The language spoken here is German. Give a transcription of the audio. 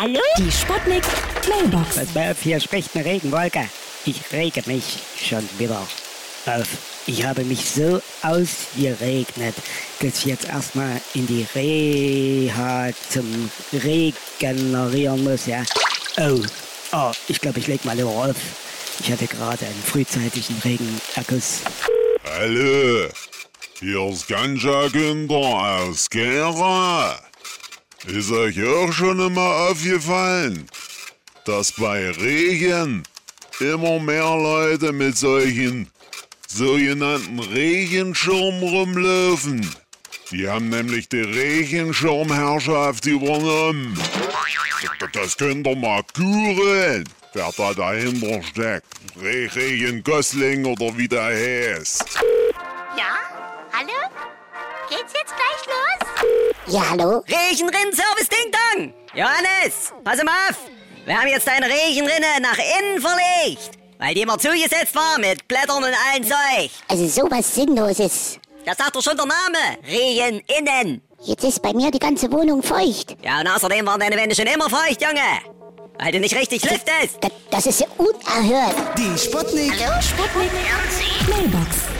Hallo? Die Sputnik Mailbox. Pass mal auf, hier spricht eine Regenwolke. Ich rege mich schon wieder auf. Ich habe mich so ausgeregnet, dass ich jetzt erstmal in die Reha zum Regenerieren muss, ja. Oh, oh ich glaube, ich leg mal lieber auf. Ich hatte gerade einen frühzeitigen Regenerguss. Hallo, hier ist Ganja Günther aus Gera. Ist euch auch schon immer aufgefallen, dass bei Regen immer mehr Leute mit solchen sogenannten Regenschirmen rumlaufen? Die haben nämlich die Regenschirmherrschaft übernommen. Das könnt ihr mal googeln, wer da dahinter steckt. Re Regen Gosling oder wie der heißt. Ja? Hallo? Geht's jetzt gleich los? Ja, hallo? Regenrinnen-Service Ding Dong! Johannes, pass mal auf! Wir haben jetzt deine Regenrinne nach innen verlegt, weil die immer zugesetzt war mit Blättern und allen Zeug. Also sowas Sinnloses. Das sagt doch schon der Name. Regen innen. Jetzt ist bei mir die ganze Wohnung feucht. Ja, und außerdem waren deine Wände schon immer feucht, Junge. Weil du nicht richtig lüftest. Das, das ist ja unerhört. Die Sputnik Sputnik Mailbox.